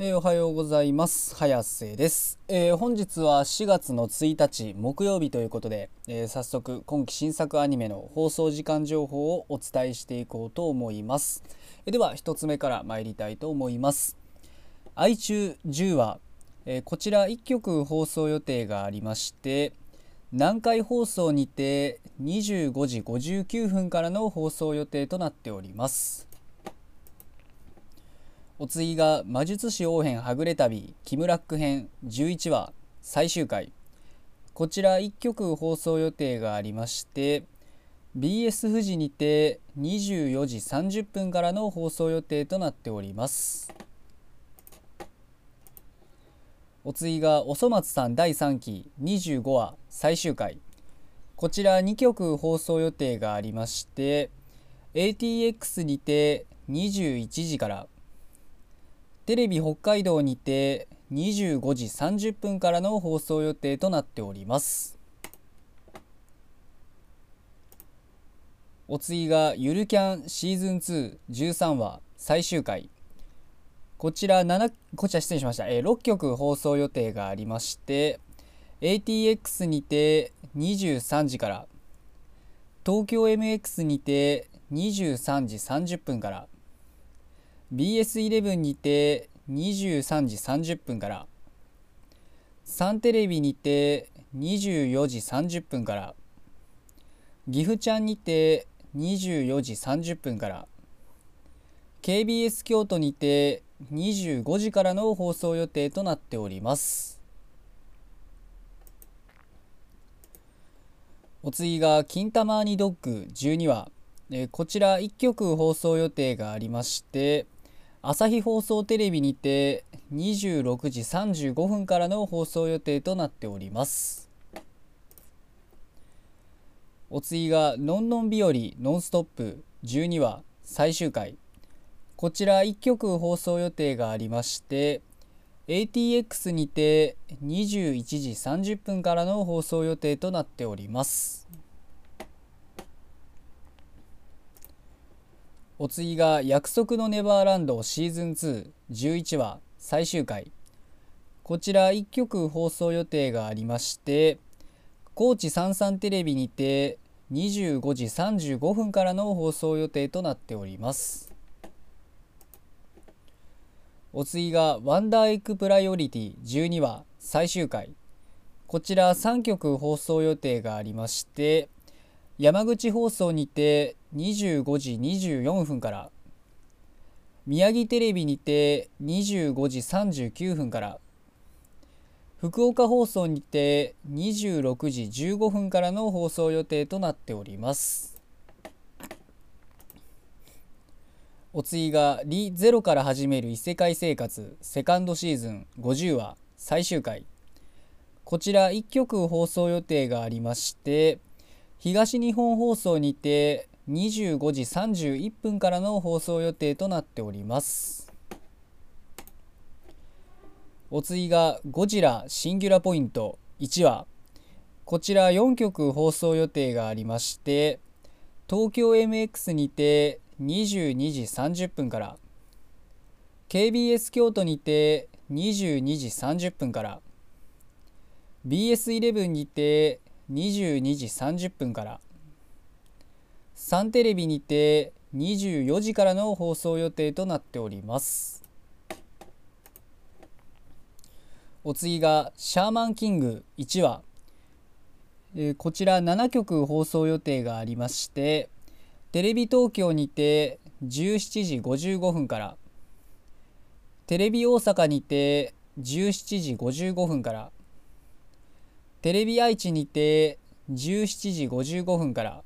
えー、おはようございます。早瀬です、えー、本日は4月の1日木曜日ということで、えー、早速今期新作アニメの放送時間情報をお伝えしていこうと思います、えでは1つ目から参りたいと思います。愛中10話、えこちら1曲放送予定がありまして南海放送にて25時59分からの放送予定となっております。お次が魔術師王編はぐれ旅キムラック編11話最終回。こちら1曲放送予定がありまして BS 富士にて24時30分からの放送予定となっております。お次がおそ松さん第3期25話最終回。こちら2曲放送予定がありまして ATX にて21時からテレビ北海道にて25時30分からの放送予定となっております。お次がゆるキャンシーズン213話最終回。こちら7こちら失礼しました、えー、6曲放送予定がありまして ATX にて23時から東京 MX にて23時30分から BS11 にて23時30分からサンテレビにて24時30分から岐阜ちゃんにて24時30分から KBS 京都にて25時からの放送予定となっております。お次が「金玉にドッグ」12話。えこちら1曲放送予定がありまして朝日放送テレビにて26時35分からの放送予定となっております。お次が「のんのん日和ノンストップ」12話最終回。こちら1曲放送予定がありまして ATX にて21時30分からの放送予定となっております。お次が「約束のネバーランドシーズン211話最終回」こちら1曲放送予定がありまして高知さんさんテレビにて25時35分からの放送予定となっております。お次が「ワンダーエッグプライオリティ12話最終回」こちら3曲放送予定がありまして山口放送にて25時24分から。宮城テレビにて25時39分から。福岡放送にて26時15分からの放送予定となっております。お次が「リ・ゼロから始める異世界生活」セカンドシーズン50話最終回。こちら1曲放送予定がありまして東日本放送にて25時31分からの放送予定となっております。お次が「ゴジラシンギュラポイント」1話。こちら4曲放送予定がありまして東京 MX にて22時30分から KBS 京都にて22時30分から BS11 にて22時30分からサンテレビにて24時からの放送予定となっております。お次が「シャーマンキング」1話、えー、こちら7曲放送予定がありましてテレビ東京にて17時55分からテレビ大阪にて17時55分からテレビ愛知にて17時55分から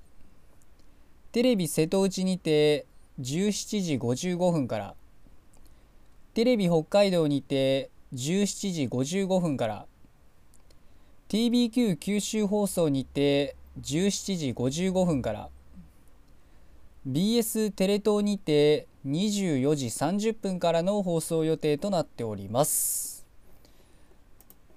テレビ瀬戸内にて17時55分からテレビ北海道にて17時55分から TBQ 九州放送にて17時55分から BS テレ東にて24時30分からの放送予定となっております。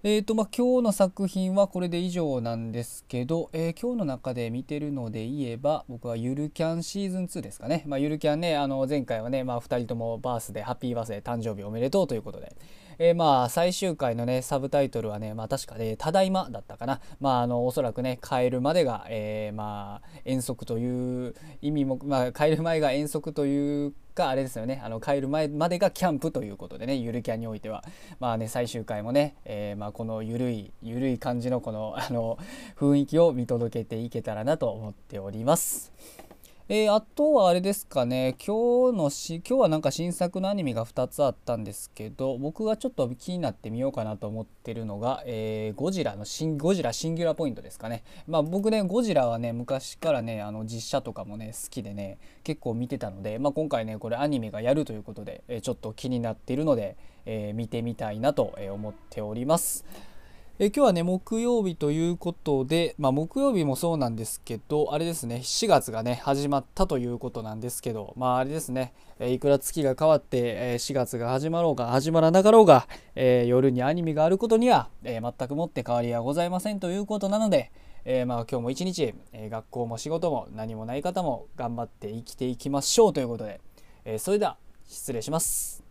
えーとまあ、今日の作品はこれで以上なんですけど、えー、今日の中で見てるので言えば僕はゆるキャンシーズン2ですかね、まあ、ゆるキャンねあの前回はね、まあ、2人ともバースでハッピーバースデー誕生日おめでとうということで、えー、まあ最終回のねサブタイトルはね、まあ、確かね「ただいま」だったかな。まああのおそらくね帰るまでが、えー、まあ遠足という意味も、まあ、帰る前が遠足というかあれですよね。あの帰る前までがキャンプということでねゆるキャンにおいては。まあね最終回もね、えー、まあ、このゆるいゆるい感じのこのあの雰囲気を見届けていけたらなと思っております。えー、あとはあれですかね今日のし今日はなんか新作のアニメが2つあったんですけど僕がちょっと気になってみようかなと思ってるのが、えー、ゴジラのシンゴジラシンギュラポイントですかねまあ僕ねゴジラはね昔からねあの実写とかもね好きでね結構見てたので、まあ、今回ねこれアニメがやるということで、えー、ちょっと気になっているので、え見てみたいなと思っております。え今日はね木曜日ということで、まあ、木曜日もそうなんですけどあれですね4月がね始まったということなんですけどまああれですね、えいくら月が変わって、え4月が始まろうが始まらなかろうが、えー、夜にアニメがあることには、えー、全くもって変わりはございませんということなので、えー、まあ今日も一日、え学校も仕事も何もない方も頑張って生きていきましょうということで、えそれでは失礼します。